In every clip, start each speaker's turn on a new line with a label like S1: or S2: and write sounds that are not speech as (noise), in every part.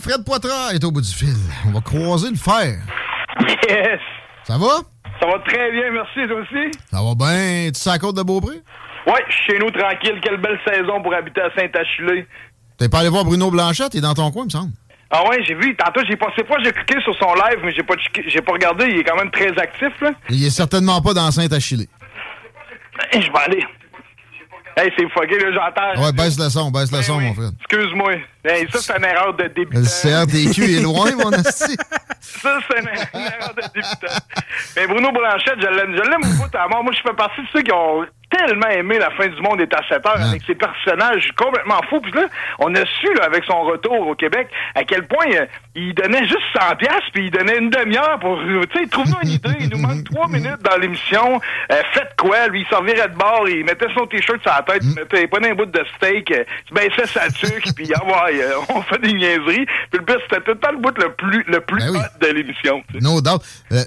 S1: Fred Poitras est au bout du fil. On va croiser le fer.
S2: Yes!
S1: Ça va?
S2: Ça va très bien, merci, toi aussi?
S1: Ça va bien? Tu sais la côte de Beaupré?
S2: Ouais, chez nous tranquille. Quelle belle saison pour habiter à Saint-Achillé.
S1: T'es pas allé voir Bruno Blanchette? Il est dans ton coin, il me semble.
S2: Ah ouais, j'ai vu. Tantôt, j'ai passé pas, j'ai cliqué sur son live, mais j'ai pas, j'ai pas regardé. Il est quand même très actif, là.
S1: Il est certainement pas dans Saint-Achillé.
S2: Eh, Je vais aller. Hey, c'est fucké, là, j'entends.
S1: Ouais, baisse le son, baisse le son, mon frère.
S2: Excuse-moi. Hey, ça, c'est une erreur de débutant.
S1: Le CRTQ est loin, mon asti. (laughs)
S2: Ça, c'est une, une erreur de débutant. Mais Bruno Blanchette, je l'aime, je l'aime beaucoup à mort. Moi, je fais partie de ceux qui ont tellement aimé La fin du monde est à 7 heures avec ses personnages complètement fous. Puis là, on a su, là, avec son retour au Québec, à quel point euh, il donnait juste 100 piastres, puis il donnait une demi-heure pour, euh, tu sais, trouve-nous une idée. Il nous manque (laughs) trois minutes dans l'émission. Euh, faites quoi? Lui, il servirait de bord, il mettait son t-shirt sur la tête, il mettait, il prenait un bout de steak, il baissait sa tuque, puis ah ouais, euh, (laughs) on fait des niaiseries. Puis le pire, c'était tout le temps le bout le plus, le plus hot de l'émission.
S1: No doubt. Euh,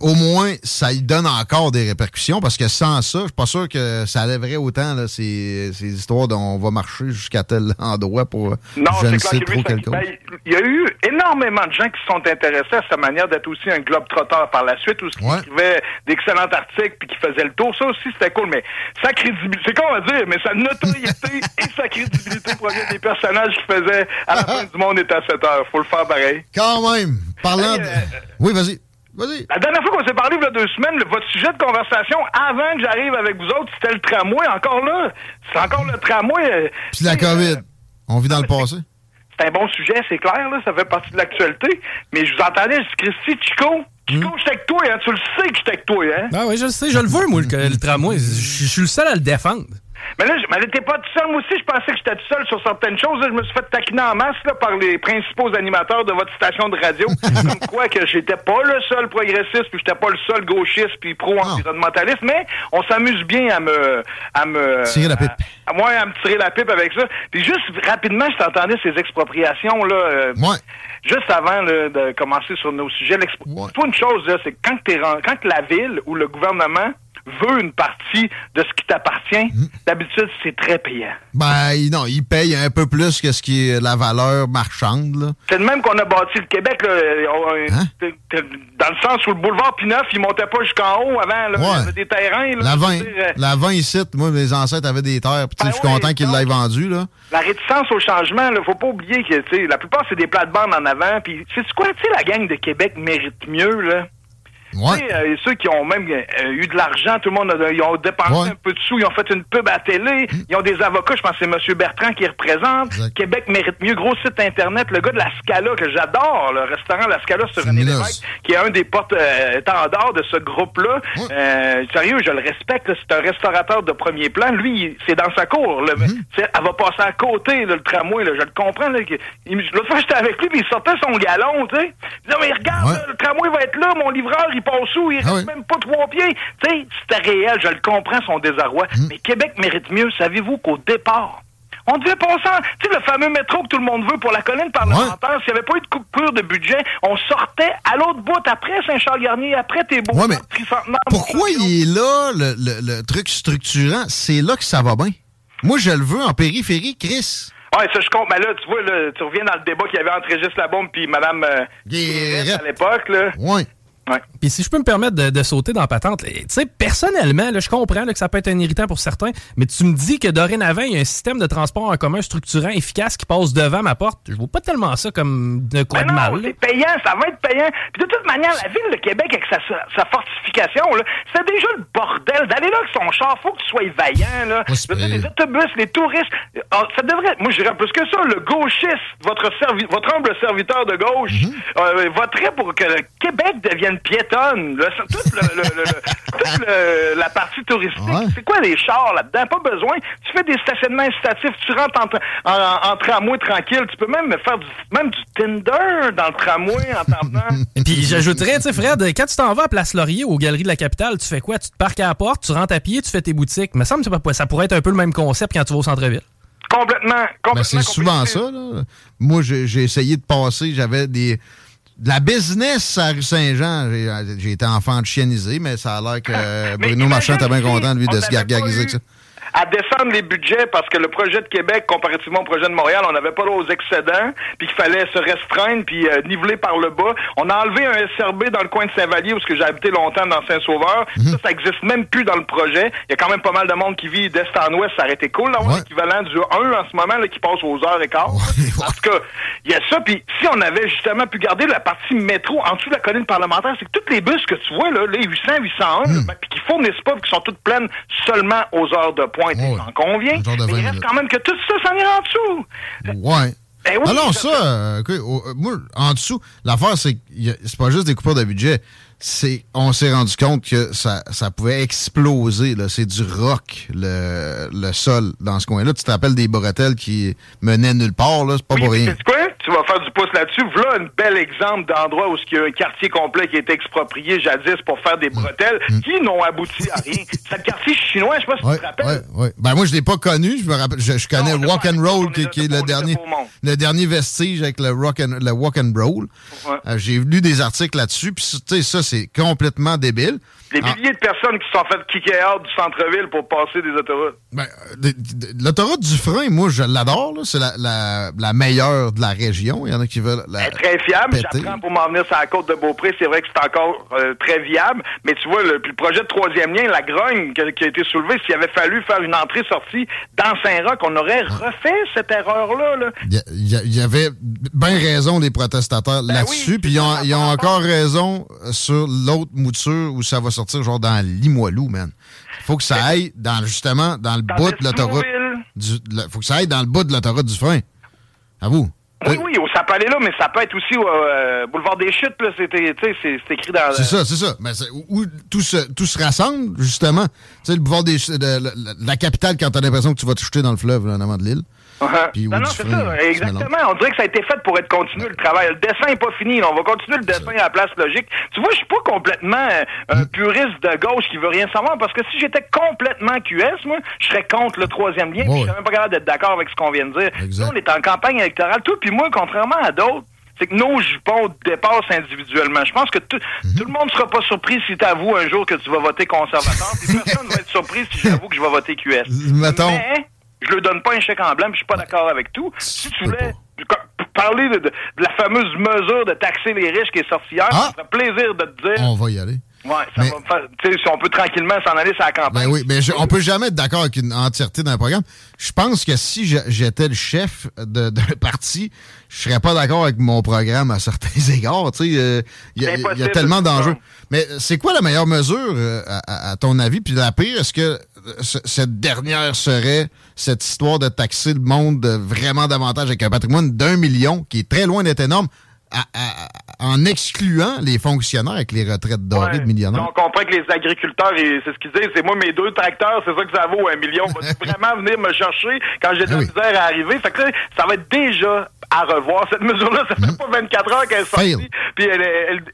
S1: au moins, ça y donne encore des répercussions parce que sans ça, je suis pas sûr que ça lèverait autant là, ces, ces histoires dont on va marcher jusqu'à tel (laughs) endroit pour euh,
S2: Non,
S1: je ne sais trop cause.
S2: ben, il y a eu énormément de gens qui se sont intéressés à sa manière d'être aussi un globe trotteur par la suite, où il écrivait d'excellents articles puis qui faisait le tour. Ça aussi, c'était cool, mais sa crédibilité, c'est con à dire, mais sa notoriété (laughs) et sa crédibilité proviennent des personnages qu'il faisait à la fin du monde est à 7 heures. Faut le faire pareil.
S1: Quand même, parlant de... Oui, vas-y. Vas-y.
S2: La dernière fois qu'on s'est parlé, il y a deux semaines, le- votre sujet de conversation, avant que j'arrive avec vous autres, c'était le tramway. Encore là, c'est encore le tramway. euh,
S1: Puis la COVID. On vit dans le passé.
S2: c'est un bon sujet, c'est clair, là, ça fait partie de l'actualité. Mais je vous entendais, je dis, Christy, Chico, Chico, j'étais avec toi, hein, tu le sais que j'étais avec toi, hein.
S3: Ah oui, je le sais, je le veux, moi, le, le tramway. Je je suis le seul à le défendre.
S2: Mais là, je- mais t'es pas tout seul. Moi aussi, je pensais que j'étais tout seul sur certaines choses. Là, je me suis fait taquiner en masse là, par les principaux animateurs de votre station de radio. (laughs) comme quoi que j'étais pas le seul progressiste, puis j'étais pas le seul gauchiste, puis pro-environnementaliste. Mais on s'amuse bien à me... À me
S1: Tirer la pipe.
S2: À, à moi, à me tirer la pipe avec ça. Puis juste rapidement, je t'entendais ces expropriations, là... euh, Juste avant là, de commencer sur nos sujets, l'expo- dis-toi une chose, c'est quand, t'es quand la ville ou le gouvernement veut une partie de ce qui t'appartient, d'habitude, c'est très payant.
S1: Ben, il- non, il paye un peu plus que ce qui est la valeur marchande. Là.
S2: C'est le même qu'on a bâti le Québec, là, t'es- dans le sens où le boulevard Pineuf, il montait pas jusqu'en haut avant, là, il y avait des terrains. Là,
S1: La
S2: je
S1: 20,
S2: veux dire, euh,
S1: la 20 ici, moi, mes ancêtres avaient des terres. sais, je suis content qu'ils l'aient vendu. Là.
S2: La réticence au changement, là, faut pas oublier que tu sais, la plupart c'est des plates-bandes en avant. Puis c'est quoi, tu sais, la gang de Québec mérite mieux là? Tu sais, euh, ceux qui ont même euh, eu de l'argent, tout le monde, a, ils ont dépensé un peu de sous, ils ont fait une pub à télé, ils ont des avocats, je pense que c'est M. Bertrand qui représente. Québec mérite mieux. Gros site Internet, le gars de la Scala, que j'adore, le restaurant La Scala sur René Lévesque, qui est un des porte-étendards de ce groupe-là. Euh, sérieux, je le respecte, c'est un restaurateur de premier plan. Lui, c'est dans sa cour. là, sais, Elle va passer à côté, là, le tramway, là, je le comprends. L'autre fois, j'étais avec lui, puis il sortait son galon, tu sais. Il disait, mais regarde, là, le tramway va être là, mon livreur, il passe où? Il reste même pas trois pieds. Tu sais, c'était réel, je le comprends, son désarroi. Mais Québec mérite mieux. Savez-vous qu'au départ, on devait passer. Tu sais, le fameux métro que tout le monde veut pour la colline parlementaire, s'il n'y avait pas eu de coupure de budget, on sortait à l'autre bout, après Saint-Charles-Garnier, après tes beaux
S1: Ouais, mais. Pourquoi il est là, le, le- le truc structurant? C'est là que ça va bien. Moi, je le veux en périphérie, Chris.
S2: Ouais, ça je compte. Mais là, tu vois, là, tu reviens dans le débat qu'il y avait entre Régis Labombe puis Mme euh, à l'époque. là.
S3: Puis si je peux me permettre de, sauter dans la patente, tu sais, personnellement, là, je comprends que ça peut être un irritant pour certains, mais tu me dis que dorénavant, il y a un système de transport en commun structurant, efficace, qui passe devant ma porte. Je vois pas tellement ça comme de quoi de mal.
S2: C'est payant, ça va être payant. Puis de toute manière, la ville de Québec, avec sa, sa fortification, c'est déjà le bordel. D'aller là avec son char, faut que tu sois vaillant. Là. les autobus, les touristes, ah, ça devrait, moi je dirais plus que ça, le gauchiste, votre, votre humble serviteur de gauche, mhm. euh, voterait pour que le Québec devienne piétonne. toute, la partie touristique. C'est quoi les chars là-dedans? Pas besoin. Tu fais des stationnements incitatifs, tu rentres en, tramway tranquille. Tu peux même faire du, même du Tinder dans le tramway en t'en
S3: Et (laughs) puis j'ajouterais, tu sais, Fred, quand tu t'en vas à Place Laurier, aux Galeries de la Capitale, tu fais quoi? Tu te parques à la porte, tu rentres à pied, tu fais tes boutiques. Mais ça me semble que ça pourrait être un peu le même concept quand tu vas au centre-ville.
S2: Complètement. complètement
S1: c'est souvent ça. Là. Moi, j'ai essayé de passer, j'avais des de la business à rue Saint-Jean. J'ai été enfant de chiennisé, mais ça a l'air que (laughs) Bruno Marchand était bien content, lui, de se gargariser avec ça
S2: à descendre les budgets parce que le projet de Québec, comparativement au projet de Montréal, on n'avait pas aux excédents, puis qu'il fallait se restreindre, puis euh, niveler par le bas. On a enlevé un SRB dans le coin de Saint-Vallier, où j'ai habité longtemps dans Saint-Sauveur. Mhm. Ça, ça existe même plus dans le projet. Il y a quand même pas mal de monde qui vit d'est en ouest. Ça aurait été cool d'avoir l'équivalent du 1 en ce moment, là, qui passe aux heures et quart. Tout cas, il y a ça. Puis si on avait justement pu garder la partie métro en dessous de la colline parlementaire, c'est que toutes les bus que tu vois, là, les 800, 801, mhm. ben, puis qui fournissent pas, qui sont toutes pleines seulement aux heures de pointe. On convient. Mais il reste quand même que tout ça, ça vient en dessous.
S1: Ouais. Ben oui, Alors ça, euh, moi, en dessous, l'affaire, c'est que c'est pas juste des coupures de budget c'est on s'est rendu compte que ça, ça pouvait exploser. C'est du rock, le, le sol dans ce coin-là. Tu t'appelles des bretelles qui menaient nulle part, là? C'est pas pour rien.
S2: quoi? Tu vas faire du pouce là-dessus. Voilà un bel exemple d'endroit où il y a un quartier complet qui a été exproprié jadis pour faire des bretelles mm. qui n'ont abouti à rien. (laughs) C'est le quartier chinois, je sais pas si tu te rappelles.
S1: Ouais, ouais. Ben moi, je l'ai pas connu. Je me rappelle. Je, connais Walk and Roll, qui, est le dernier, le dernier vestige avec le, rock and, le Walk and Roll. Euh, j'ai lu des articles là-dessus. Puis, tu sais, ça, c'est complètement débile.
S2: Des ah. milliers de personnes qui se sont faites kicker out du centre-ville pour passer des autoroutes.
S1: Ben, l'autoroute du frein, moi, je l'adore. C'est la, la, meilleure de la région. Il y en a qui veulent la.
S2: Très fiable. J'apprends pour m'en venir sur la côte de Beaupré. C'est vrai que c'est encore euh, très viable. Mais tu vois, le, projet de troisième lien, la grogne qui a, été soulevée, s'il avait fallu faire une entrée-sortie dans Saint-Roch, on aurait refait cette erreur-là.
S1: Il y, avait bien raison, les protestataires, ben là-dessus. Puis ils ont, ont encore raison sur l'autre mouture où ça va sortir genre dans Limoilou, man. Faut que ça aille dans justement dans le bout de l'autoroute. Faut que ça aille dans le bout de l'autoroute du frein. À vous.
S2: Oui, oui, ça peut aller là, mais ça peut être aussi au euh, boulevard des Chutes, là, c'est écrit dans...
S1: C'est ça, c'est ça. Mais où tout se, tout se rassemble, justement. Tu sais, le boulevard des de, la, capitale, quand t'as l'impression que tu vas te jeter dans le fleuve, là, en avant de l'île.
S2: Non, non, c'est ça, exactement. On dirait que ça a été fait pour être continué le travail. Le dessin n'est pas fini. On va continuer le dessin à la place logique. Tu vois, je suis pas complètement euh, un mm. puriste de gauche qui veut rien savoir parce que si j'étais complètement QS, moi, je serais contre le troisième lien. je serais même pas capable d'être d'accord avec ce qu'on vient de dire. on est en campagne électorale, tout, puis moi, contrairement à d'autres, c'est que nos jupons dépassent individuellement. Je pense que mm-hmm. tout le monde ne sera pas surpris si tu avoues un jour que tu vas voter conservateur. personne ne va être surpris si j'avoue que je vais voter QS. (laughs)
S1: Mettons.
S2: Je ne donne pas un chèque en blanc, puis je suis pas d'accord avec tout. Si tu voulais parler de, la fameuse mesure de taxer les riches qui est sortie hier, ah! ça ferait plaisir de te dire.
S1: On va y aller.
S2: Ça va faire, si on peut tranquillement s'en aller sur la campagne.
S1: Ben oui, mais on peut jamais être d'accord avec une entièreté d'un programme. Je pense que si j'étais le chef (laughs) d'un parti, je serais pas d'accord avec mon programme à certains (laughs) égards. Il euh, y, a tellement d'enjeux. Mais c'est quoi la meilleure mesure, euh, à, ton avis? Puis la pire, est-ce que euh, cette dernière serait cette histoire de taxer le monde vraiment davantage avec un patrimoine d'un million qui est très loin d'être énorme? En excluant les fonctionnaires avec les retraites dorées de millionnaires.
S2: On comprend que les agriculteurs, c'est ce qu'ils disent, c'est moi mes deux tracteurs, c'est ça que ça vaut un million. (laughs) Vraiment venir me chercher quand j'ai de la misère à arriver? Fait que ça va être déjà à revoir. Cette mesure-là, ça fait mm. pas 24 heures qu'elle est sortie. Puis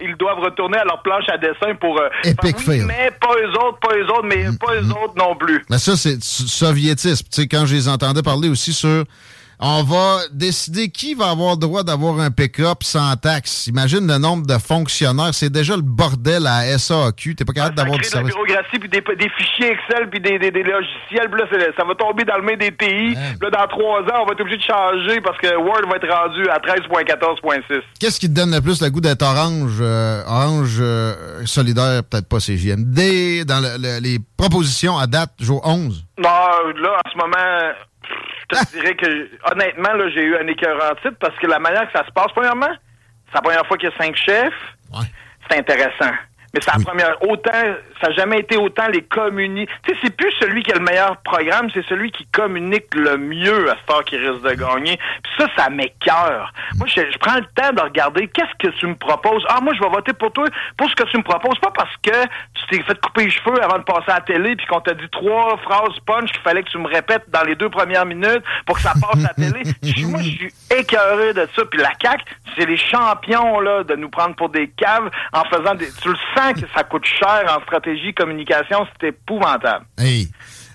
S2: ils doivent retourner à leur planche à dessin pour... Euh,
S1: Epic fail.
S2: Mais pas eux autres, pas eux autres, mais mm. pas eux autres non plus.
S1: Mais ça, c'est soviétisme. Tu sais, quand je les entendais parler aussi sur on va décider qui va avoir le droit d'avoir un pick-up sans taxe. Imagine le nombre de fonctionnaires. C'est déjà le bordel à SAQ. T'es pas capable d'avoir du
S2: service. de la bureaucratie, puis des, fichiers Excel, puis des, logiciels. Puis là, ça va tomber dans le main des TI. Là, dans trois ans, on va être obligé de changer parce que Word va être rendu à 13.14.6.
S1: Qu'est-ce qui te donne le plus le goût d'être orange? Euh, orange euh, solidaire, peut-être pas CGMD, dans les propositions à date, jour 11?
S2: Non, là, en ce moment te dirais que, honnêtement, là, j'ai eu un écœurant titre parce que la manière que ça se passe, premièrement, c'est la première fois qu'il y a cinq chefs. C'est intéressant. Mais c'est la première. Autant, ça n'a jamais été autant les communiques. Tu sais, c'est plus celui qui a le meilleur programme, c'est celui qui communique le mieux à ce temps qui risque de gagner. Puis ça, ça m'écœure. Moi, je, prends le temps de regarder qu'est-ce que tu me proposes. Ah, moi, je vais voter pour toi pour ce que tu me proposes. Pas parce que tu t'es fait couper les cheveux avant de passer à la télé puis qu'on t'a dit trois phrases punch qu'il fallait que tu me répètes dans les deux premières minutes pour que ça passe à la télé. (laughs) moi, je suis écœuré de ça. Puis la CAQ, c'est les champions, là, de nous prendre pour des caves en faisant des... Tu le sens que ça coûte cher en stratégie communication, c'est épouvantable.
S1: Hey.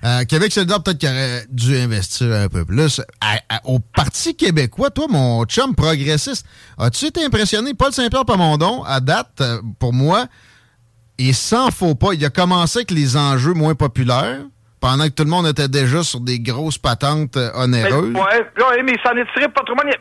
S1: Euh, Québec solidaire, peut-être qu'il aurait dû investir un peu plus. au Parti québécois, toi, mon chum progressiste, as-tu été impressionné? Paul Saint-Pierre Pamondon, à date, euh, pour moi, et sans faux pas, il a commencé avec les enjeux moins populaires pendant que tout le monde était déjà sur des grosses patentes euh, onéreuses.
S2: Oui, mais il s'en est tiré pas trop mal.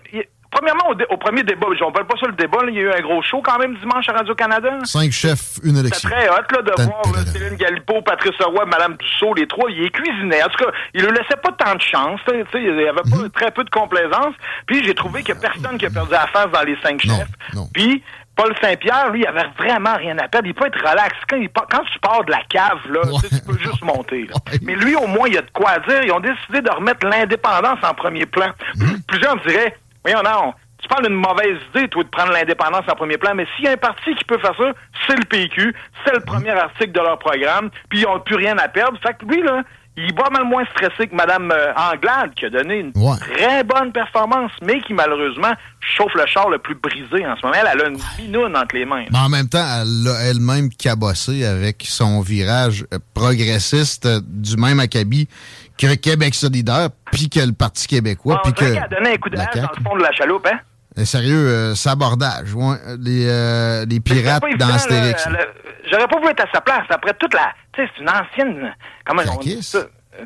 S2: Premièrement, au, premier débat, on parle pas sur le débat, il y a eu un gros show quand même dimanche à Radio-Canada.
S1: Cinq chefs, une élection.
S2: C'est très hot là, de voir Céline Galipo, Patrice Roy, Mme Dussault, les trois, ils cuisinaient. En tout cas, ils ne laissaient pas tant de chance. Il y avait pas mhm. très peu de complaisance. Puis j'ai trouvé qu'il n'y a personne qui a perdu la face dans les cinq chefs. Puis Paul Saint-Pierre, lui, il avait vraiment rien à perdre. Il peut être relax. Quand, quand tu pars de la cave, là, tu peux juste monter. Mais lui, au moins, il y a de quoi dire. Ils ont décidé de remettre l'indépendance en premier plan. Mhm. Plusieurs diraient, Voyons, non. Tu parles d'une mauvaise idée, toi, de prendre l'indépendance en premier plan, mais s'il y a un parti qui peut faire ça, c'est le PQ. C'est le premier article de leur programme, puis ils n'ont plus rien à perdre. Fait que lui, là, il est pas mal moins stressé que Mme euh, Anglade, qui a donné une très bonne performance, mais qui, malheureusement, chauffe le char le plus brisé en ce moment. Elle, a une binoune entre les mains.
S1: Mais en même temps, elle a elle-même cabossé avec son virage euh, progressiste euh, du même acabit que Québec solidaire, puis que le Parti québécois. puis que
S2: a donné un coup de dans le fond de la chaloupe, hein?
S1: Euh, sérieux, euh, sabordage. Ouais, les, euh, les pirates dans Astérix.
S2: J'aurais pas voulu être à sa place. Après toute la... Tu sais, c'est une ancienne... Comment on dit ça?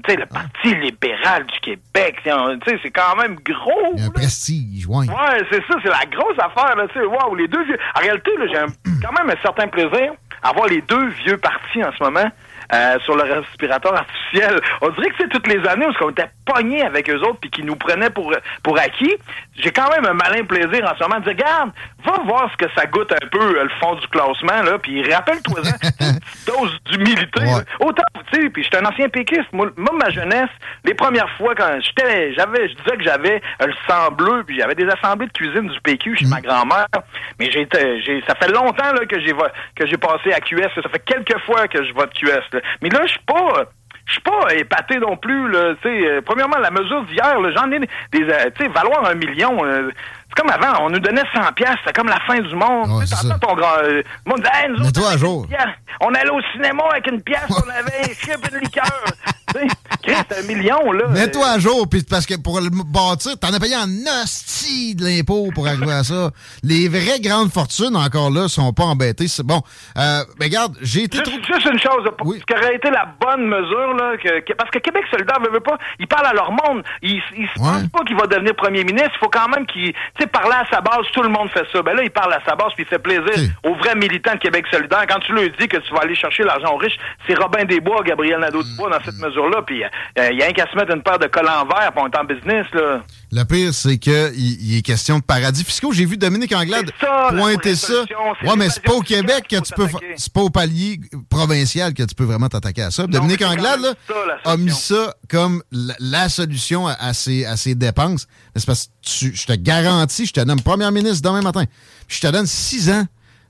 S2: Tu sais, le Parti libéral du Québec, tu sais, c'est quand même gros.
S1: Un prestige, oui.
S2: Ouais, c'est ça, c'est la grosse affaire, là, tu sais. Wow, les deux vieux... En réalité, j'ai quand même un certain plaisir à voir les deux vieux partis en ce moment euh, sur le respirateur artificiel. On dirait que c'est toutes les années où on était pognés avec eux autres puis qu'ils nous prenaient pour, pour acquis. J'ai quand même un malin plaisir en ce moment de dire, regarde, va voir ce que ça goûte un peu euh, le fond du classement, là, puis rappelle-toi une (laughs) dose d'humilité. Autant, tu sais, puis j'étais un ancien péquiste. Moi, ma jeunesse, les premières fois quand j'étais, j'avais, je disais que j'avais le sang bleu, puis j'avais des assemblées de cuisine du PQ chez ma mm. grand-mère. Mais j'ai, j'ai, ça fait longtemps là, que j'ai que j'ai passé à QS. Ça fait quelques fois que je vote QS. Mais là, je suis pas je suis pas épaté non plus. Là, euh, premièrement, la mesure d'hier, j'en ai des. Euh, tu sais, valoir un million. Euh, c'est comme avant, on nous donnait 100 pièces, c'était comme la fin du monde. Ouais, ton grand, euh, le monde disait, hey, nous
S1: autres, à jour.
S2: on allait au cinéma avec une pièce, on avait un chip et une liqueur. c'est un million, là.
S1: Mets-toi à jour, puis parce que pour le bâtir, t'en as payé en hostie de l'impôt pour arriver à ça. Les vraies grandes fortunes, encore là, sont pas embêtées. C'est bon. Euh, mais regarde, j'ai été
S2: juste, juste une chose, ce qui aurait été la bonne mesure, là, que, parce que Québec solidaire veut, veut pas, il parle à leur monde. Il, il se pense pas qu'il va devenir premier ministre. Il faut quand même qu'il, tu sais, parler à sa base, tout le monde fait ça. Ben là, il parle à sa base, puis il fait plaisir aux vrais militants de Québec solidaire. Quand tu lui dis que tu vas aller chercher l'argent aux riches, c'est Robin Desbois, Gabriel Nadeau-Dubois dans cette mm. mesure-là, puis euh, il y a un qu'à se mettre une paire de cols en verre, pour on est en business, là.
S1: Le pire, c'est qu'il il est question de paradis fiscaux. J'ai vu Dominique Anglade pointer ça. Ouais, mais c'est pas au Québec que tu peux. C'est pas au palier provincial que tu peux vraiment t'attaquer à ça. Dominique Anglade là, a mis ça comme la, solution à, ses, à ses dépenses. C'est parce que je te garantis, je te donne première ministre demain matin. Je te donne six ans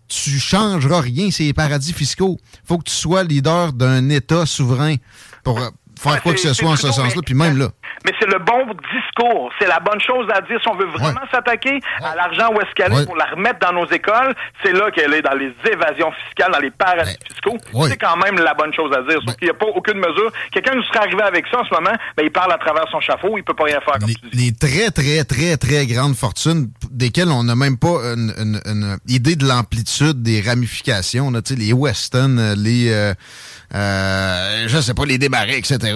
S1: tu changeras rien, c'est les paradis fiscaux. faut que tu sois leader d'un État souverain pour faire quoi que ce soit en ce sens-là, puis même là.
S2: Mais c'est le bon discours, c'est la bonne chose à dire. Si on veut vraiment s'attaquer à l'argent où est-ce qu'elle est pour la remettre dans nos écoles, c'est là qu'elle est dans les évasions fiscales, dans les paradis ben, fiscaux. C'est quand même la bonne chose à dire. Ben qu'il n'y a pas aucune mesure. Quelqu'un nous serait arrivé avec ça en ce moment, ben, il parle à travers son chapeau, il peut pas rien faire. Comme
S1: les, les très, très, très, très grandes fortunes desquelles on n'a même pas une, idée de l'amplitude des ramifications, là, les Weston, euh, les... Euh, euh, je sais pas, les démarrer, etc.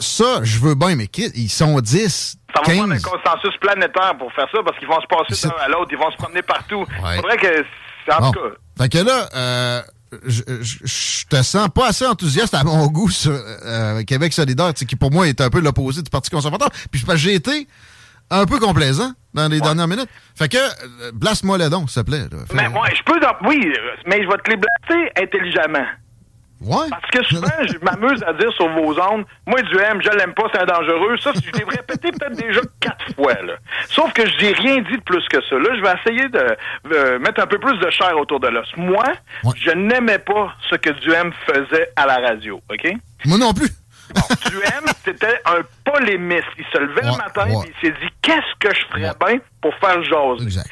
S1: Ça, je veux bien, mais ils sont 10,
S2: ça va prendre un consensus planétaire pour faire ça, parce qu'ils vont se passer d'un à l'autre, ils vont se promener partout. Il faudrait que... En tout cas...
S1: Fait que là... Euh, je, je, te sens pas assez enthousiaste à mon goût sur euh, Québec solidaire, qui pour moi est un peu l'opposé du Parti conservateur. Puis j'ai été un peu complaisant dans les dernières minutes. Fait que, euh, blasse-moi le don, s'il te plaît.
S2: Mais moi, je peux... Oui, mais je vais te les blaster intelligemment.
S1: Ouais.
S2: Parce que souvent, je m'amuse à dire sur vos ondes, moi, du M, je l'aime pas, c'est dangereux. Ça, je l'ai répété peut-être déjà quatre fois, là. Sauf que je n'ai rien dit de plus que ça. Là, je vais essayer de mettre un peu plus de chair autour de l'os. Moi, je n'aimais pas ce que Duhem faisait à la radio, OK?
S1: Moi non plus.
S2: Bon, Duhem, c'était un polémiste. Il se levait le matin et il s'est dit qu'est-ce que je ferais bien pour faire jaser? Exact.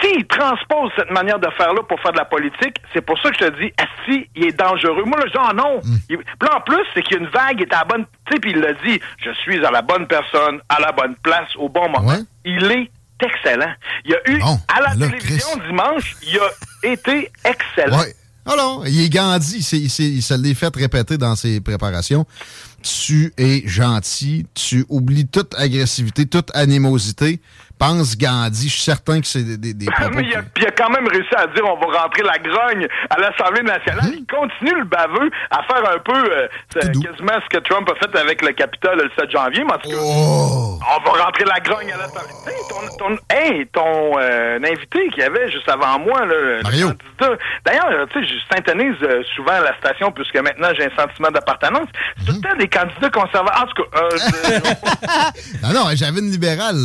S2: S'il transpose cette manière de faire-là pour faire de la politique, c'est pour ça que je te dis, si il est dangereux. Moi, là, je dis, ah non. Mm. en plus, c'est qu'il y a une vague, il est à la bonne, tu sais, puis il l'a dit, je suis à la bonne personne, à la bonne place, au bon moment. Il est excellent. Il y a eu, à la télévision dimanche, il a été excellent.
S1: Ouais. Alors, il est Gandhi, il, il se l'est fait répéter dans ses préparations. Tu es gentil, tu oublies toute agressivité, toute animosité pense Gandhi. Je suis certain que c'est des, des, des (laughs)
S2: Mais il a, a, quand même réussi à dire on va rentrer la grogne à l'Assemblée nationale. Hein? Il continue le baveux à faire un peu euh, quasiment ce que Trump a fait avec le Capitole le 7 janvier. Mais en tout cas, oh! on va rentrer la grogne à l'Assemblée. Hey, ton, ton, hey, ton euh, invité qui avait juste avant moi, là,
S1: Mario.
S2: D'ailleurs, euh, tu sais, je syntonise souvent la station puisque maintenant j'ai un sentiment d'appartenance. C'est tout le mhm. temps des candidats conservateurs. En tout cas, (laughs)
S1: non, non, j'avais une libérale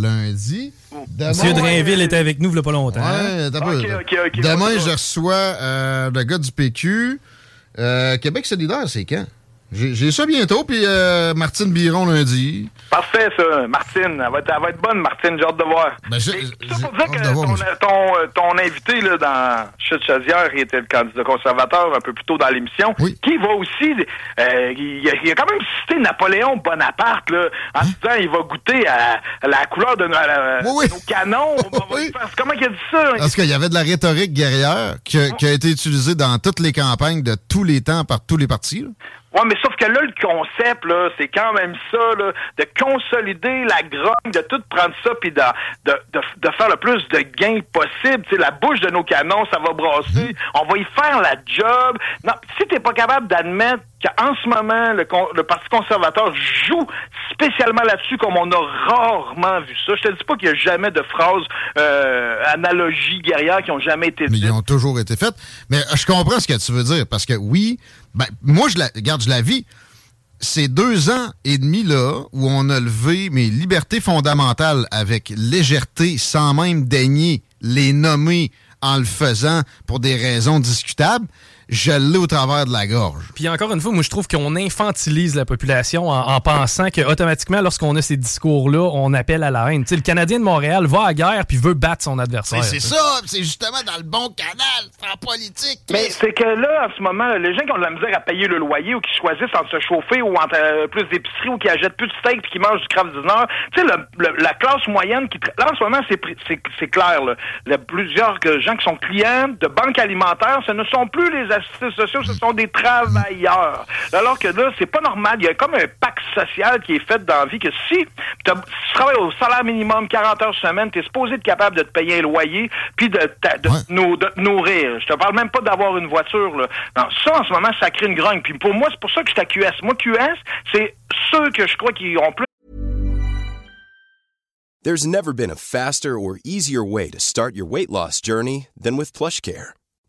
S1: lundi lundi.
S3: Monsieur Drainville était avec nous il n'y a pas longtemps.
S1: Ouais, Demain, je reçois euh, le gars du PQ. Euh, Québec solidaire, c'est quand? J'ai ça bientôt, puis euh, Martine Biron lundi.
S2: Parfait, ça. Martine, elle va être, elle va être bonne, Martine, j'ai hâte de voir.
S1: Ben,
S2: ça pour dire que ton, ton, euh, ton, invité là, dans Chute Chazière, il était le candidat conservateur un peu plus tôt dans l'émission,
S1: oui.
S2: qui va aussi... Euh, il, a, il, a, quand même cité Napoléon Bonaparte là, en hein? disant il va goûter à, la couleur de nos canons. (laughs) Comment il a dit ça?
S1: Parce qu'il y avait de la rhétorique guerrière qui a, qui a été utilisée dans toutes les campagnes de tous les temps par tous les partis. Là.
S2: Ouais, mais sauf que là, le concept, là, c'est quand même ça, là, de consolider la grogne, de tout prendre ça, puis de, de, de, faire le plus de gains possible. Tu sais, la bouche de nos canons, ça va brasser. Mhm. On va y faire la job. Non, si t'es pas capable d'admettre qu'en ce moment, le, le, Parti conservateur joue spécialement là-dessus comme on a rarement vu ça. Je te dis pas qu'il y a jamais de phrases euh, analogies guerrières qui ont jamais été dites.
S1: Mais ils ont toujours été faites. Mais je comprends ce que tu veux dire, parce que oui, ben, moi, je la, regarde, je la vis. Ces deux ans et demi là où on a levé mes libertés fondamentales avec légèreté, sans même daigner les nommer en le faisant pour des raisons discutables, je l'ai au travers de la gorge.
S3: Puis encore une fois, moi je trouve qu'on infantilise la population en, pensant que automatiquement, lorsqu'on a ces discours-là, on appelle à la haine. sais, le Canadien de Montréal va à guerre puis veut battre son adversaire.
S1: c'est ça, c'est justement dans le bon canal, c'est en politique.
S2: Mais c'est que là, en ce moment, les gens qui ont de la misère à payer le loyer ou qui choisissent entre se chauffer ou entre euh, plus d'épicerie ou qui achètent plus de steak puis qui mangent du craft dinner, tu sais, la classe moyenne qui... Là, en ce moment, c'est clair. Là. Il y a plusieurs gens qui sont clients de banques alimentaires, ce ne sont plus les sociaux, ce sont des travailleurs. Alors que là, c'est pas normal. Il y a comme un pacte social qui est fait dans la vie que si tu travailles au salaire minimum 40 heures semaine, tu es supposé être capable de te payer un loyer puis de, te nourrir. Je te parle même pas d'avoir une voiture. Là. Non, ça, en ce moment, ça crée une grogne. Puis pour moi, c'est pour ça que je suis à QS. Moi, QS, c'est ceux que je crois qui ont plus
S4: There's never been a faster or easier way to start your weight loss journey than with PlushCare.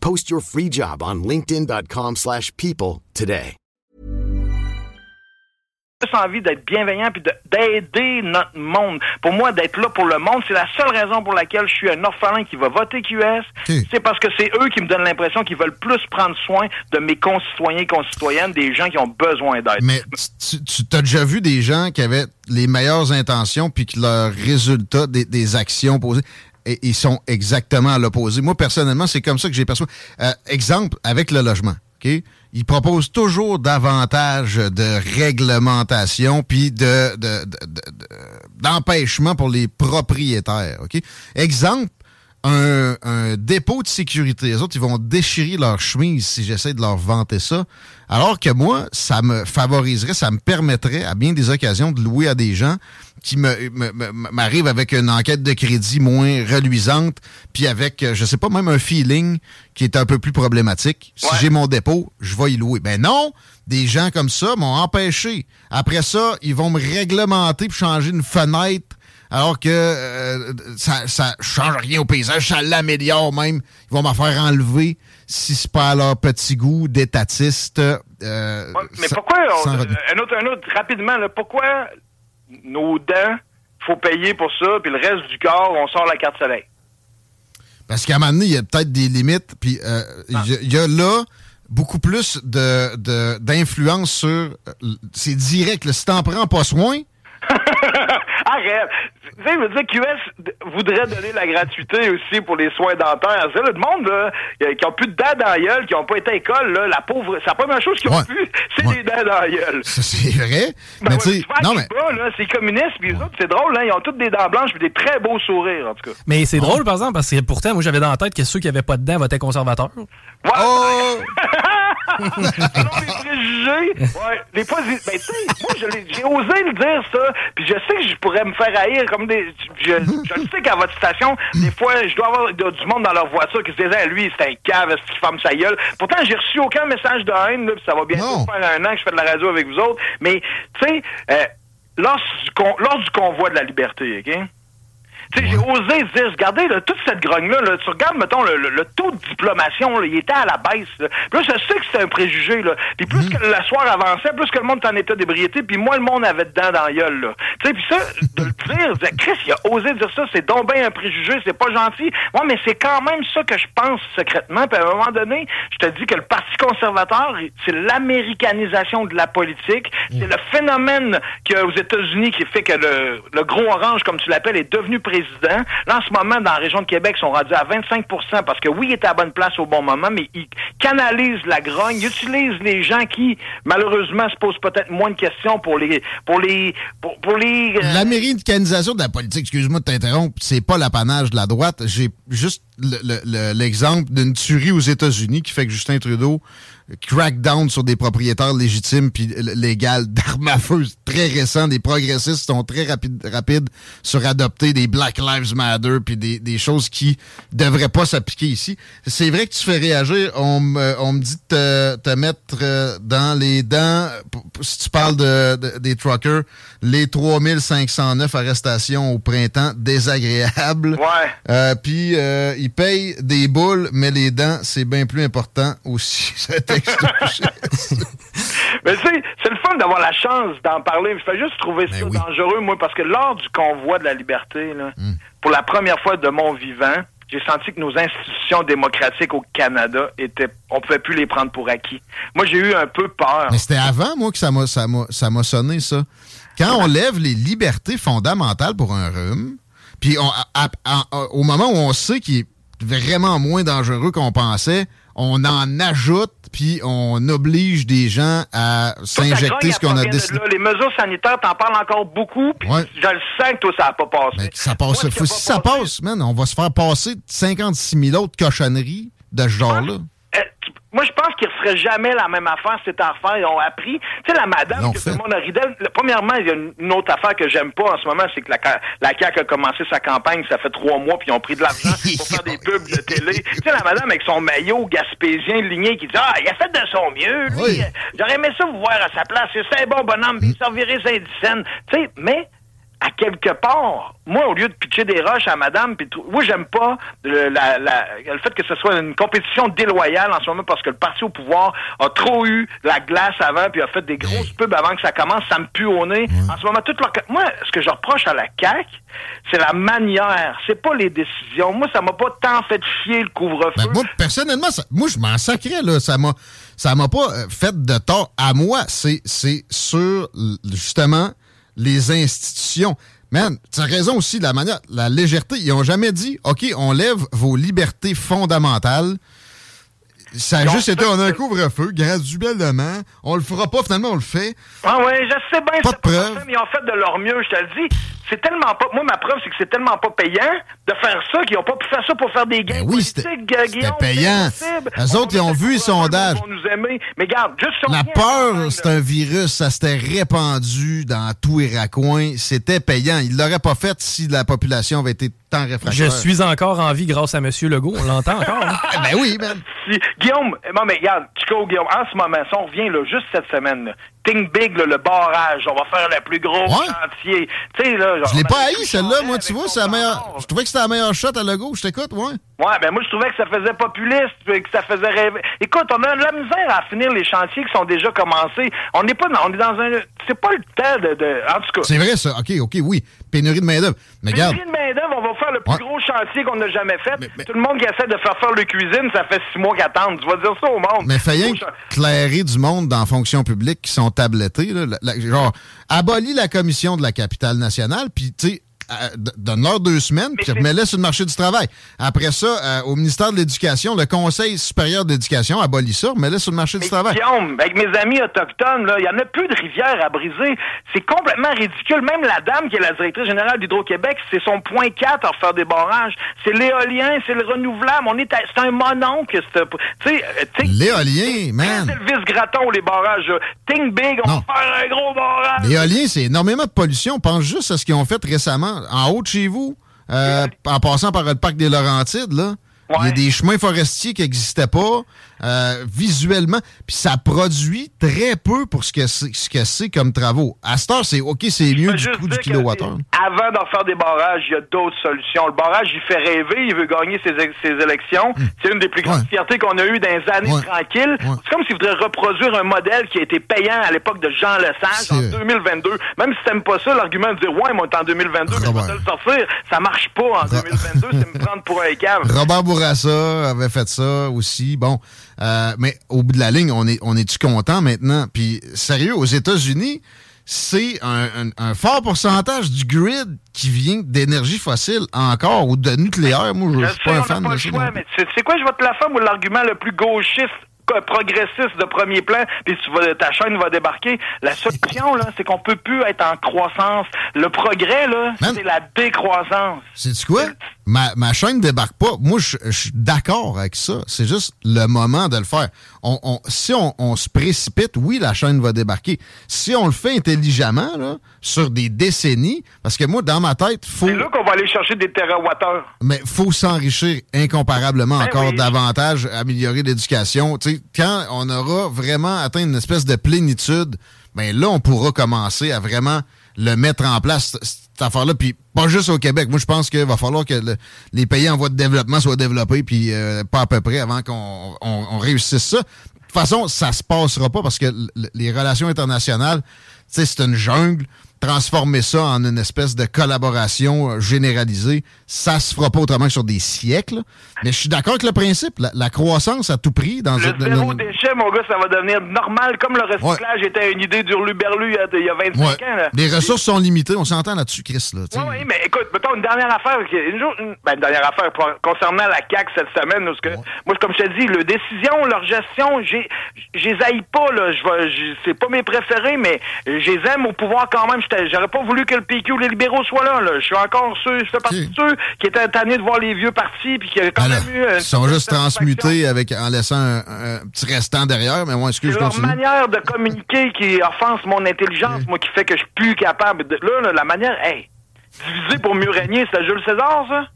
S5: Post your free job on linkedin.com slash people today.
S2: J'ai envie d'être bienveillant puis d'aider notre monde. Pour moi, d'être là pour le monde, c'est la seule raison pour laquelle je suis un orphelin qui va voter QS. C'est parce que c'est eux qui me donnent l'impression qu'ils veulent plus prendre soin de mes concitoyens et concitoyennes, des gens qui ont besoin d'aide.
S1: Mais tu, tu as déjà vu des gens qui avaient les meilleures intentions puis que leurs résultats des, des actions posées? Ils sont exactement à l'opposé. Moi, personnellement, c'est comme ça que j'ai perçu. Euh, exemple, avec le logement, OK? Ils proposent toujours davantage de réglementation puis de, d'empêchement pour les propriétaires, OK? Exemple, un, un, dépôt de sécurité. Les autres, ils vont déchirer leur chemise si j'essaie de leur vanter ça. Alors que moi, ça me favoriserait, ça me permettrait à bien des occasions de louer à des gens qui m'arrivent avec une enquête de crédit moins reluisante, puis avec, euh, je sais pas, même un feeling qui est un peu plus problématique. Si j'ai mon dépôt, je vais y louer. Ben non, des gens comme ça m'ont empêché. Après ça, ils vont me réglementer pour changer une fenêtre alors que euh, ça, ça change rien au paysage, ça l'améliore même. Ils vont m'en faire enlever si c'est pas à leur petit goût d'étatiste.
S2: Euh, mais pourquoi, un, autre, un autre, rapidement, là, pourquoi nos dents, faut payer pour ça, puis le reste du corps, on sort la carte soleil?
S1: Parce qu'à un moment donné, il y a peut-être des limites, puis euh, ah. il y, a là beaucoup plus de d'influence sur... Euh, c'est direct, si t'en prends pas soin... (laughs)
S2: Arrête! Tu sais, je veux dire, QS voudrait donner la gratuité aussi pour les soins dentaires. C'est le monde, là, qui ont plus de dents dans la gueule, qui ont pas été à l'école, là, la pauvre, c'est la première chose qu'ils ont pu, c'est des dents dans la gueule.
S1: C'est vrai. Ben mais tu
S2: non, mais. c'est communiste, puis les autres, c'est drôle, hein, ils ont toutes des dents blanches puis des très beaux sourires, en tout cas.
S3: Mais c'est drôle, par exemple, parce que pourtant, moi, j'avais dans la tête que ceux qui avaient pas de dents votaient conservateurs.
S2: Ouais, oh! (laughs) Les préjugés, ouais, des fois, ben, tu sais, moi, j'ai osé le dire, ça, puis je sais que je pourrais me faire haïr comme des. Je, je sais qu'à votre station, des fois, je dois avoir du monde dans leur voiture qui se disait, lui, c'est un cave, est-ce qu'il ferme sa gueule? Pourtant, j'ai reçu aucun message de haine, là, ça va bientôt faire un an que je fais de la radio avec vous autres. Mais, tu sais, euh, lors, lors du convoi de la liberté, OK? Tu sais, j'ai osé dire, regardez, toute cette grogne-là, là, tu regardes, mettons, le, taux de diplomation, là, il était à la baisse. Là. Puis là, je sais que c'était un préjugé, là. Puis plus mhm. que la soirée avançait, plus que le monde était en état d'ébriété, puis moi, le monde avait dedans dans la gueule, là. Tu sais, puis ça, de le dire, dire, Chris, il a osé dire ça, c'est donc bien un préjugé, c'est pas gentil. Moi, mais c'est quand même ça que je pense secrètement. Puis à un moment donné, je te dis que le Parti conservateur, c'est l'américanisation de la politique. C'est le phénomène qu'aux États-Unis qui fait que le, le gros orange, comme tu l'appelles, est devenu président Là, en ce moment, dans la région de Québec, ils sont rendus à 25% parce que oui, il est à la bonne place au bon moment, mais il canalise la grogne, il utilise les gens qui, malheureusement, se posent peut-être moins de questions pour les... pour les... pour, les...
S1: Euh, L'américanisation de la politique, excuse-moi de t'interrompre, c'est pas l'apanage de la droite. J'ai juste l'exemple d'une tuerie aux États-Unis qui fait que Justin Trudeau crackdown sur des propriétaires légitimes puis légales (laughs) d'armes à feu très récents. Des progressistes sont très rapides, rapides sur adopter des Black Lives Matter puis des, des choses qui devraient pas s'appliquer ici. C'est vrai que tu fais réagir. On, me, on me dit de te, te, mettre euh, dans les dents, si tu parles de, des truckers, les 3509 arrestations au printemps, désagréables.
S2: Ouais.
S1: Euh, puis euh, ils payent des boules, mais les dents, c'est bien plus important aussi. (laughs) (laughs)
S2: Mais tu sais, c'est le fun d'avoir la chance d'en parler. Je fais juste trouver ben ça dangereux, moi, parce que lors du convoi de la liberté, hmm. pour la première fois de mon vivant, j'ai senti que nos institutions démocratiques au Canada étaient, on pouvait plus les prendre pour acquis. Moi, j'ai eu un peu peur.
S1: Mais c'était avant, moi, que ça m'a, ça m'a, sonné, ça. Quand on lève les libertés fondamentales pour un rhume, puis au moment où on sait qu'il est vraiment moins dangereux qu'on pensait, on en ajoute, puis on oblige des gens à s'injecter ce qu'on a décidé.
S2: Les mesures sanitaires, t'en parles encore beaucoup, puis je le sens que toi, ça n'a pas passé.
S1: Mais ça passe. si ça passe, man, on va se faire passer 56 000 autres cochonneries de ce genre-là.
S2: Moi, je pense qu'ils ne referaient jamais la même affaire, cette affaire. Ils ont appris. Tu sais, la madame que tout le monde a. Premièrement, il y a une autre affaire que j'aime pas en ce moment, c'est que la, la CAQ a commencé sa campagne, ça fait trois mois, puis ils ont pris de l'argent (laughs) pour faire des pubs de télé. tu sais, la madame avec son maillot gaspésien ligné qui dit Ah, il a fait de son mieux, lui. J'aurais aimé ça vous voir à sa place. C'est un bon bonhomme, puis il servirait Saint-Dicenne. Tu sais, mais à quelque part, moi, au lieu de pitcher des roches à madame, puis moi, j'aime pas le, la, le fait que ce soit une compétition déloyale en ce moment parce que le parti au pouvoir a trop eu la glace avant, puis a fait des grosses pubs avant que ça commence, ça me pue au nez. En ce moment, toute leur... Moi, ce que je reproche à la CAQ, c'est la manière, c'est pas les décisions. Moi, ça m'a pas tant fait chier le couvre-feu.
S1: Ben, moi, personnellement, moi, je m'en sacrais, là. Ça m'a, ça m'a pas euh, fait de tort à moi. C'est, c'est sur, justement les institutions. Man, tu as raison aussi de la manière, la légèreté. Ils ont jamais dit, OK, on lève vos libertés fondamentales. Ça a juste été en un couvre-feu, graduellement. On le fera pas, finalement, on le fait.
S2: Ah ouais, je sais bien.
S1: Pas de preuve.
S2: Mais ils ont fait de leur mieux, je te le dis c'est tellement pas. Moi, ma preuve, c'est que c'est tellement pas payant de faire ça qu'ils n'ont pas pu faire ça pour faire des gains.
S1: Ben oui, c'était payant. Les autres, ils ont vu les sondages.
S2: Mais regarde, juste
S1: La peur, c'est un virus. Ça s'était répandu dans tous les raccoins. C'était payant. Ils l'auraient pas fait si la population avait été tant réfractaire.
S3: Je suis encore en vie grâce à M. Legault. On l'entend encore. Hein? (laughs)
S1: ben oui, ben.
S2: Guillaume, non, mais regarde, Chico, Guillaume, en ce moment, si on revient là, juste cette semaine, Think Big, le barrage, on va faire le plus gros chantier. Tu sais, là,
S1: je l'ai pas haï, celle-là, moi, tu vois, c'est la meilleure. Je trouvais que c'était la meilleure shot à Lego, je t'écoute, ouais.
S2: Ouais, ben moi, je trouvais que ça faisait populiste, que ça faisait rêver. Écoute, on a de la misère à finir les chantiers qui sont déjà commencés. On n'est pas dans, on est dans un, c'est pas le temps de, de en tout cas.
S1: C'est vrai, ça. OK, OK, oui. Pénurie de main-d'œuvre. Mais
S2: Pénurie de main-d'œuvre, on va faire le plus gros chantier qu'on n'a jamais fait. Tout le monde qui essaie de faire faire le cuisine, ça fait six mois qu'attendre. Tu vas dire ça au monde.
S1: Mais faillant clairer du monde dans la fonction publique qui sont tablettés, là, genre, abolis la commission de la capitale nationale, puis, tu sais, donne-leur deux semaines, puis remets-les sur le marché du travail. Après ça, euh, au ministère de l'Éducation, le Conseil supérieur d'éducation abolit ça, remets-les sur le marché du travail.
S2: avec mes amis autochtones, il y en a plus de rivières à briser. C'est complètement ridicule. Même la dame qui est la directrice générale d'Hydro-Québec, c'est son point 4 à refaire des barrages. C'est l'éolien, c'est le renouvelable. On est, c'est un mononcle. Euh,
S1: l'éolien, man.
S2: C'est le vice-graton, les barrages. Think big, on va faire un gros barrage.
S1: L'éolien, c'est énormément de pollution. Pense juste à ce qu'ils ont fait récemment en haut de chez vous, euh, en passant par le parc des Laurentides, là. Il y a des chemins forestiers qui n'existaient pas euh, visuellement, puis ça produit très peu pour ce que c'est, ce que c'est comme travaux. À ce temps, c'est OK, c'est mieux du coup du kilowattheure.
S2: Avant d'en faire des barrages, il y a d'autres solutions. Le barrage, il fait rêver, il veut gagner ses, ses élections. Hmm. C'est une des plus grandes fiertés qu'on a eues dans les années tranquilles. C'est comme s'il voudrait reproduire un modèle qui a été payant à l'époque de Jean Lesage en 2022. Même si t'aimes pas ça, l'argument de dire ouais, moi, en 2022, mais je vais le sortir, ça marche pas en 2022, c'est me prendre pour un cave. (laughs)
S1: Robert Bourassa avait fait ça aussi. Bon, euh, mais au bout de la ligne, on est on est-tu content maintenant? Puis sérieux, aux États-Unis, c'est un, fort pourcentage du grid qui vient d'énergie fossile encore ou de nucléaire. Moi, je, suis pas un fan de ça.
S2: C'est quoi, je vais te la faire, ou l'argument le plus gauchiste progressiste de premier plan, puis tu vas, ta chaîne va débarquer. La solution, là, c'est qu'on peut plus être en croissance. Le progrès, là, c'est la décroissance.
S1: C'est quoi? Ma, ma chaîne débarque pas. Moi, je, suis d'accord avec ça. C'est juste le moment de le faire. On, si on, se précipite, oui, la chaîne va débarquer. Si on le fait intelligemment, là, sur des décennies, parce que moi, dans ma tête, faut...
S2: C'est là qu'on va aller chercher des terawattheures.
S1: Mais faut s'enrichir incomparablement ben encore davantage, améliorer l'éducation. Tu sais, quand on aura vraiment atteint une espèce de plénitude, ben là, on pourra commencer à vraiment le mettre en place, cette affaire-là. Puis pas juste au Québec. Moi, je pense qu'il va falloir que les pays en voie de développement soient développés, puis euh, pas à peu près avant qu'on réussisse ça. De toute façon, ça se passera pas parce que les relations internationales, c'est une jungle. Transformer ça en une espèce de collaboration euh, généralisée, ça se fera pas autrement que sur des siècles. Mais je suis d'accord avec le principe. La, croissance à tout prix dans
S2: Le zéro déchet, mon gars, ça va devenir normal, comme le recyclage était une idée d'Urluberlu il y a 25 ans.
S1: Les ressources sont limitées, on s'entend là-dessus, Chris. Là,
S2: oui, mais écoute, mettons une dernière affaire, une, jour, ben, une dernière affaire concernant la CAQ cette semaine. Parce que, Moi, comme je te dis, le décision, leur gestion, j'ai, les pas, là. Je, c'est pas mes préférés, mais je les aime au pouvoir quand même. J'aurais pas voulu que le PQ ou les libéraux soient là, là. Je suis encore ceux, je fais partie de ceux qui étaient tannés de voir les vieux partis, puis qui quand même eu.
S1: Ils sont juste transmutés avec, en laissant un, petit restant derrière, mais moi, excuse
S2: moi
S1: leur
S2: manière de communiquer qui offense mon intelligence, moi, qui fait que je suis plus capable. De, là, la manière, hey, diviser pour mieux régner, c'est Jules César, ça?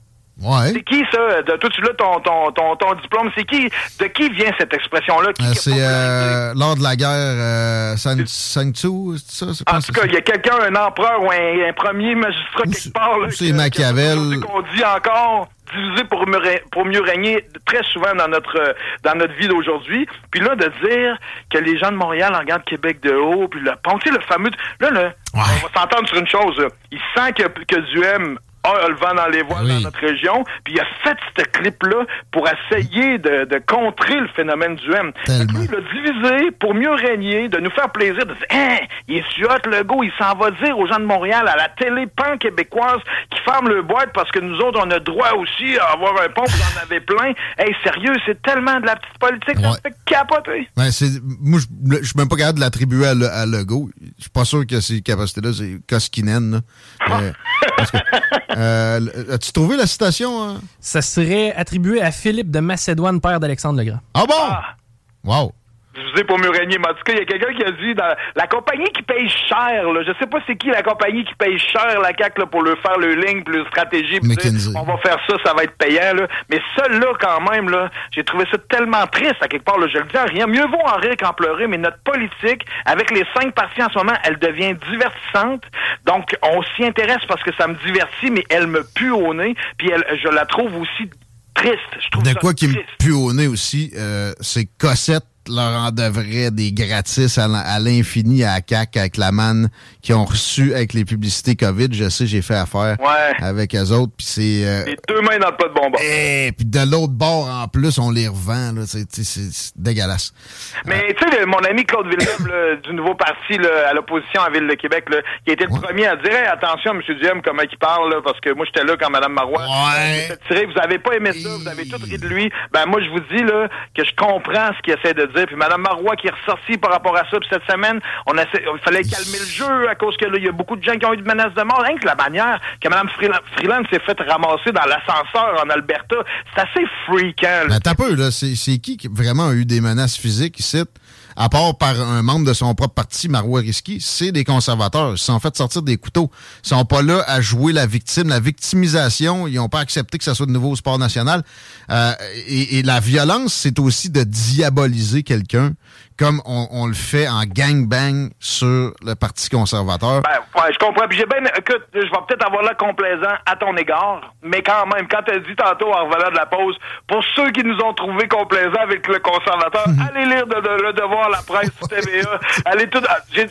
S1: Ouais.
S2: C'est qui ça? De, toi, tu l'as ton, ton, ton, ton, diplôme. C'est qui? De qui vient cette expression-là?
S1: Euh, c'est euh, lors de la guerre euh, San, San ça?
S2: En tout cas, il y a quelqu'un, un empereur ou un, premier magistrat quelque part.
S1: C'est Machiavel.
S2: Qu'on dit encore diviser pour mieux, pour mieux régner très souvent dans notre dans notre vie d'aujourd'hui. Puis là, de dire que les gens de Montréal regardent Québec de haut, puis le pont, tu sais, le fameux... Là, là on va s'entendre sur une chose. Il sent que, que Duhem a le vent dans les voiles dans notre région, puis il a fait ce clip-là pour essayer de, de, contrer le phénomène du M. Il l'a divisé pour mieux régner, de nous faire plaisir, de dire hein, il est suot, le go, il s'en va dire aux gens de Montréal, à la télé pan québécoise, qui ferme le boîte parce que nous autres, on a droit aussi à avoir un pont, vous en avez plein. Hey, sérieux, c'est tellement de la petite politique, ça fait capoter.
S1: Ben, c'est, moi, je suis même pas capable de l'attribuer à, à Legault. Je suis pas sûr que ces capacités-là, c'est Koskinen. Là. (laughs) Euh, euh, as-tu trouvé la citation? Hein?
S3: Ça serait attribué à Philippe de Macédoine, père d'Alexandre le Grand.
S1: Ah bon? Ah. Wow.
S2: Je sais pour mieux régner, mais en tout cas, il y a quelqu'un qui a dit dans la compagnie qui paye cher, là, je sais pas c'est qui la compagnie qui paye cher la CAC là, pour le faire le ligne plus stratégie, on va faire ça, ça va être payant là. Mais celle-là quand même là, j'ai trouvé ça tellement triste à quelque part là, je le dis à rien. Mieux vaut en rire qu'en pleurer, mais notre politique avec les cinq partis en ce moment, elle devient divertissante. Donc on s'y intéresse parce que ça me divertit, mais elle me pue au nez, puis elle, je la trouve aussi triste. Je trouve
S1: de quoi qui me pue au nez aussi, euh, c'est Cossette leur en devrait des gratis à l'infini à CAC avec la manne qu'ils ont reçu avec les publicités COVID. Je sais, j'ai fait affaire avec eux autres. Puis c'est.
S2: Euh, deux mains dans le pas de bonbons.
S1: Et eh, puis de l'autre bord, en plus, on les revend. C'est dégueulasse.
S2: Mais tu sais, mon ami Claude Villeneuve (coughs) du nouveau parti à l'opposition à Ville de Québec, là, qui a été le premier à dire attention, M. Duhem, comment il parle, parce que moi, j'étais là quand Mme Marois
S1: ouais.
S2: Vous avez pas aimé ça, vous avez tout ri de lui. Ben moi, je vous dis là que je comprends ce qu'il essaie de dire. Puis Mme Marois qui est ressortie par rapport à ça. Puis cette semaine, on il fallait calmer le jeu à cause que là, il y a beaucoup de gens qui ont eu de menaces de mort. Rien que la manière que Mme Freeland s'est fait ramasser dans l'ascenseur en Alberta, c'est assez freakant.
S1: Là. T'as peu, là. C'est qui qui vraiment a eu des menaces physiques ici? À part par un membre de son propre parti, Marois Risky, c'est des conservateurs. Ils sont fait sortir des couteaux. Ils sont pas là à jouer la victime, la victimisation. Ils n'ont pas accepté que ça soit de nouveau au sport national. Euh, et, la violence, c'est aussi de diaboliser quelqu'un comme on, le fait en gangbang sur le Parti conservateur.
S2: Ben, ouais, je comprends. Puis j'ai bien, écoute, je vais peut-être avoir l'air complaisant à ton égard, mais quand même, quand tu as dit tantôt en revenant de la pause, pour ceux qui nous ont trouvé complaisants avec le conservateur, allez lire de, le devoir, la presse, (laughs) TVA, allez tout.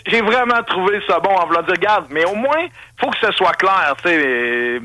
S2: J'ai vraiment trouvé ça bon en voulant dire, regarde, mais au moins, faut que ce soit clair, tu sais.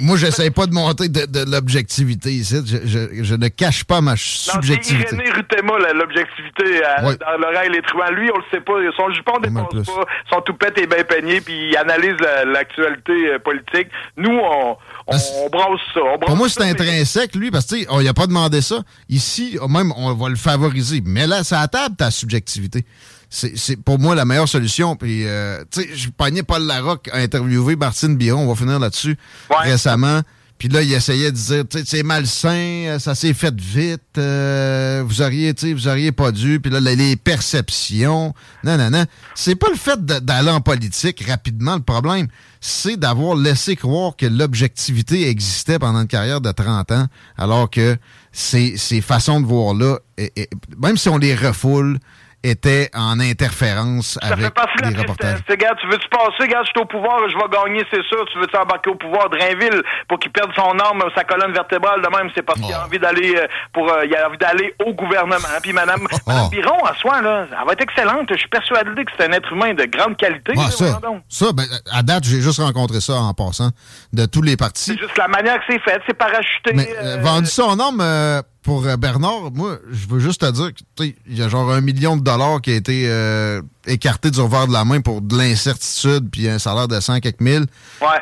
S1: Moi, j'essaie pas de monter de, l'objectivité ici. Je, ne cache pas ma subjectivité.
S2: C'est Irénée Rutema, l'objectivité euh, dans l'oreille, les truands. Lui, on le sait pas. Son jupon dépense pas. Son toupette est bien peigné, puis il analyse l'actualité euh, politique. Nous, on, on, brasse ça.
S1: pour moi, c'est intrinsèque, lui, parce que on a pas demandé ça. Ici, même, on va le favoriser. Mais là, c'est à table, ta subjectivité c'est pour moi la meilleure solution. Puis, euh, tu sais, je pognais Paul Larocque à interviewer Martine Biron, on va finir là-dessus, récemment. Puis là, il essayait de dire, tu sais, c'est malsain, ça s'est fait vite, euh, vous auriez, tu sais, vous auriez pas dû. Puis là, les perceptions, non, non, non. C'est pas le fait d'aller en politique rapidement, le problème, c'est d'avoir laissé croire que l'objectivité existait pendant une carrière de 30 ans, alors que ces, ces façons de voir-là, même si on les refoule, était en interférence avec les reportages.
S2: Regarde, tu veux-tu passer? Regarde, je suis au pouvoir, je vais gagner, c'est sûr. Tu veux-tu embarquer au pouvoir de Rainville pour qu'il perde son arme, sa colonne vertébrale de même? C'est parce qu'il a oh. envie d'aller euh, pour euh, il a envie d'aller au gouvernement. Puis Madame, oh. Madame Biron, à soi, là, elle va être excellente. Je suis persuadé que c'est un être humain de grande qualité.
S1: ça, ça ben, à date, j'ai juste rencontré ça en passant de tous les partis.
S2: C'est juste la manière que c'est fait, c'est parachuté.
S1: Mais, euh, vendu son arme pour euh, Bernard, moi, je veux juste te dire qu'il y a genre un million de dollars qui a été euh, écarté du revers de la main pour de l'incertitude puis un salaire de 100 quelques mille.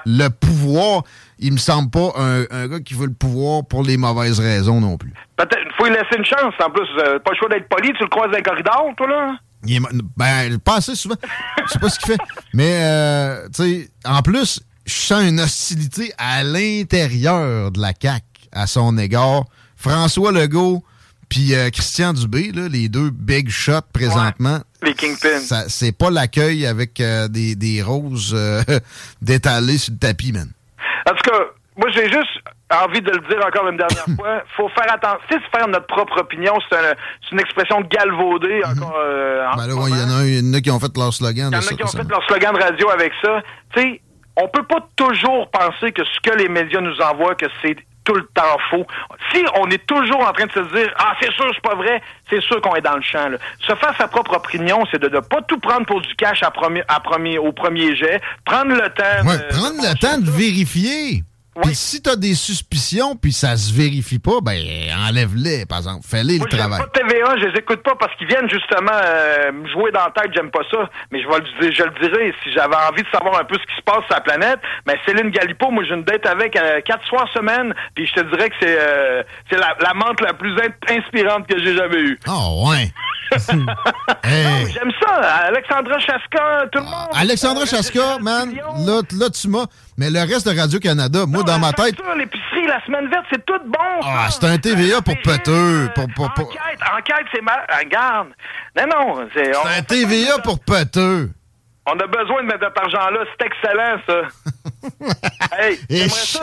S1: Le pouvoir, il me semble pas un, gars qui veut le pouvoir pour les mauvaises raisons non plus.
S2: Peut-être, faut lui laisser une chance. En plus, euh, pas le choix d'être poli, tu le croises dans le corridor, toi, là?
S1: Il ben, pas assez souvent. Je sais pas ce qu'il fait. Mais, tu sais, en plus, je sens une hostilité à l'intérieur de la CAQ à son égard. François Legault puis euh, Christian Dubé, là, les deux big shots présentement.
S2: les kingpins.
S1: C'est pas l'accueil avec euh, des, des, roses euh, (laughs) détalées sur le tapis, man.
S2: En tout cas, moi, j'ai juste envie de le dire encore une dernière (coughs) fois. faut faire attention. C'est se faire notre propre opinion. C'est une expression galvaudée. Mhm. Encore,
S1: ben là, il y, en a, qui ont fait leur slogan.
S2: Il y en a qui ont fait leur slogan de radio avec ça. Tu sais, on peut pas toujours penser que ce que les médias nous envoient, que c'est tout le temps faux. Si on est toujours en train de se dire ah c'est sûr c'est pas vrai, c'est sûr qu'on est dans le champ. Là. Se faire sa propre opinion, c'est de ne pas tout prendre pour du cash à premier, à premier, au premier jet, prendre le temps.
S1: Ouais, prendre le temps de vérifier. Puis si t'as des suspicions, puis ça se vérifie pas, ben enlève-les, par exemple. Fais-les le travail.
S2: pas TVA, je les écoute pas parce qu'ils viennent justement euh, me jouer dans la tête, j'aime pas ça. Mais je vais le je le dirais, si j'avais envie de savoir un peu ce qui se passe sur la planète, mais ben, Céline Galipo, moi j'ai une date avec euh, quatre soirs semaine, puis je te dirais que c'est euh, c'est la, la menthe la plus inspirante que j'ai jamais eue.
S1: Oh ouais. (laughs)
S2: J'aime ça. Alexandra Chaska, tout le monde.
S1: Alexandra Chaska, man, là, là tu m'as. Mais le reste de Radio-Canada, moi, dans ma tête.
S2: L'épicerie, la semaine verte, c'est tout bon.
S1: Ah, c'est un TVA pour peteux. Pour, pour,
S2: pour... Enquête, enquête, c'est mal. Regarde. Non, non.
S1: C'est un TVA pour peteux.
S2: On a besoin de mettre cet argent-là. C'est excellent, ça. (laughs) hey, j'aimerais ça,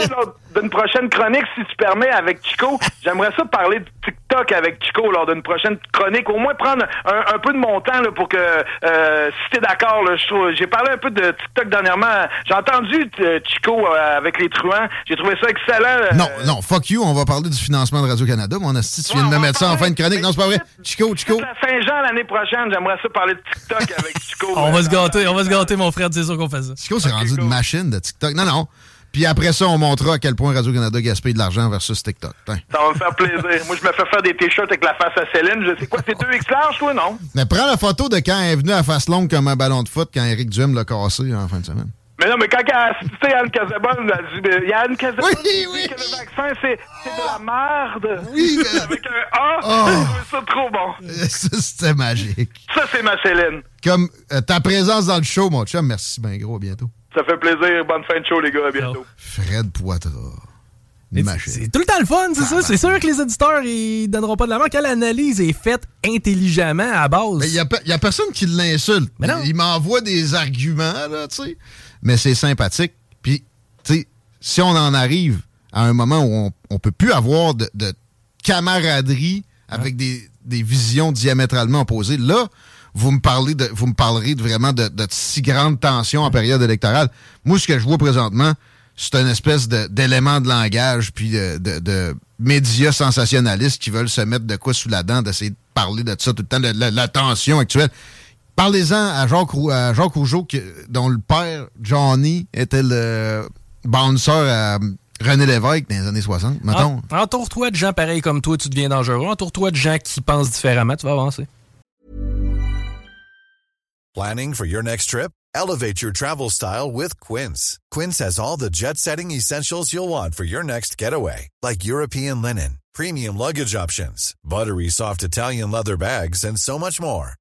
S2: d'une prochaine chronique, si tu permets, avec Chico. J'aimerais ça parler de TikTok avec Chico lors d'une prochaine chronique. Au moins prendre un, peu de mon temps là, pour que, euh, si t'es d'accord, j'ai parlé un peu de TikTok dernièrement. J'ai entendu euh, Chico euh, avec les truands. J'ai trouvé ça excellent.
S1: Non, non, fuck you. On va parler du financement de Radio-Canada. Mon asti, tu viens de me mettre ça en fin de chronique. Non, c'est pas vrai. Chico, Chico.
S2: Saint-Jean l'année prochaine, j'aimerais ça parler de TikTok avec Chico. (laughs)
S3: on va se gâter on va se gâter, mon frère, c'est sûr qu'on fait ça.
S1: Chico s'est rendu une machine de TikTok? Non, non. Puis après ça, on montrera à quel point Radio-Canada gaspille de l'argent versus TikTok.
S2: Ça va me faire plaisir. Moi, je me fais faire des t-shirts avec la face à Céline. Je sais quoi, c'est deux X large, toi, non?
S1: Mais prends la photo de quand elle est venue à face longue comme un ballon de foot quand Eric Duhem l'a cassé en fin de semaine.
S2: Mais non, mais quand elle a assisté Anne Casabonne, elle a dit, Yann Casabonne oui, oui. dit que le vaccin, c'est, de la merde.
S1: Oui,
S2: mais... (laughs) Avec un A, oh. ça trop bon.
S1: Ça, c'était magique.
S2: Ça, c'est ma Céline.
S1: Comme euh, ta présence dans le show, mon chum. Merci bien gros, à bientôt.
S2: Ça fait plaisir. Bonne fin de show, les gars. À bientôt.
S1: Fred Poitras.
S3: C'est tout le temps le fun, c'est ça. C'est sûr que les éditeurs, ils donneront pas de la main quand l'analyse est faite intelligemment à base?
S1: Il y, a personne qui l'insulte. Il m'envoie des arguments, là, tu sais. Mais c'est sympathique. Puis, tu sais, si on en arrive à un moment où on, on peut plus avoir de, camaraderie avec des, visions diamétralement opposées, là, vous me parlez de, vous me parlerez de vraiment de, de si grande tension en période électorale. Moi, ce que je vois présentement, c'est une espèce d'élément de, langage puis de, de, médias sensationnalistes qui veulent se mettre de quoi sous la dent, d'essayer de parler de ça tout le temps, de, la, tension actuelle. Parlez-en à Jacques, à Jacques Rougeau, dont le père, Johnny, était le bouncer à René Lévesque dans les années 60, mettons.
S3: Entoure-toi de gens pareils comme toi, tu deviens dangereux. Entoure-toi de gens qui pensent différemment, tu vas avancer.
S6: Planning for your next trip? Elevate your travel style with Quince. Quince has all the jet-setting essentials you'll want for your next getaway, like European linen, premium luggage options, buttery soft Italian leather bags, and so much more.